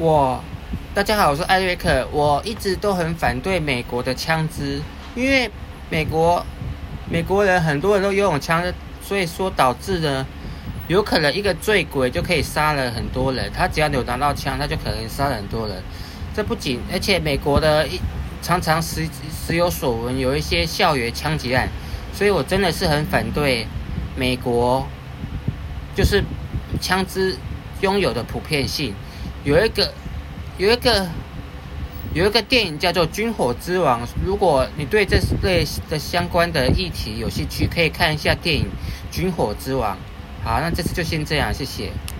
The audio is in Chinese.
我，大家好，我是艾瑞克。我一直都很反对美国的枪支，因为美国美国人很多人都拥有枪，所以说导致呢，有可能一个醉鬼就可以杀了很多人。他只要有拿到枪，他就可能杀了很多人。这不仅，而且美国的一常常时时有所闻，有一些校园枪击案，所以我真的是很反对美国就是枪支拥有的普遍性。有一个，有一个，有一个电影叫做《军火之王》。如果你对这类的相关的议题有兴趣，可以看一下电影《军火之王》。好，那这次就先这样，谢谢。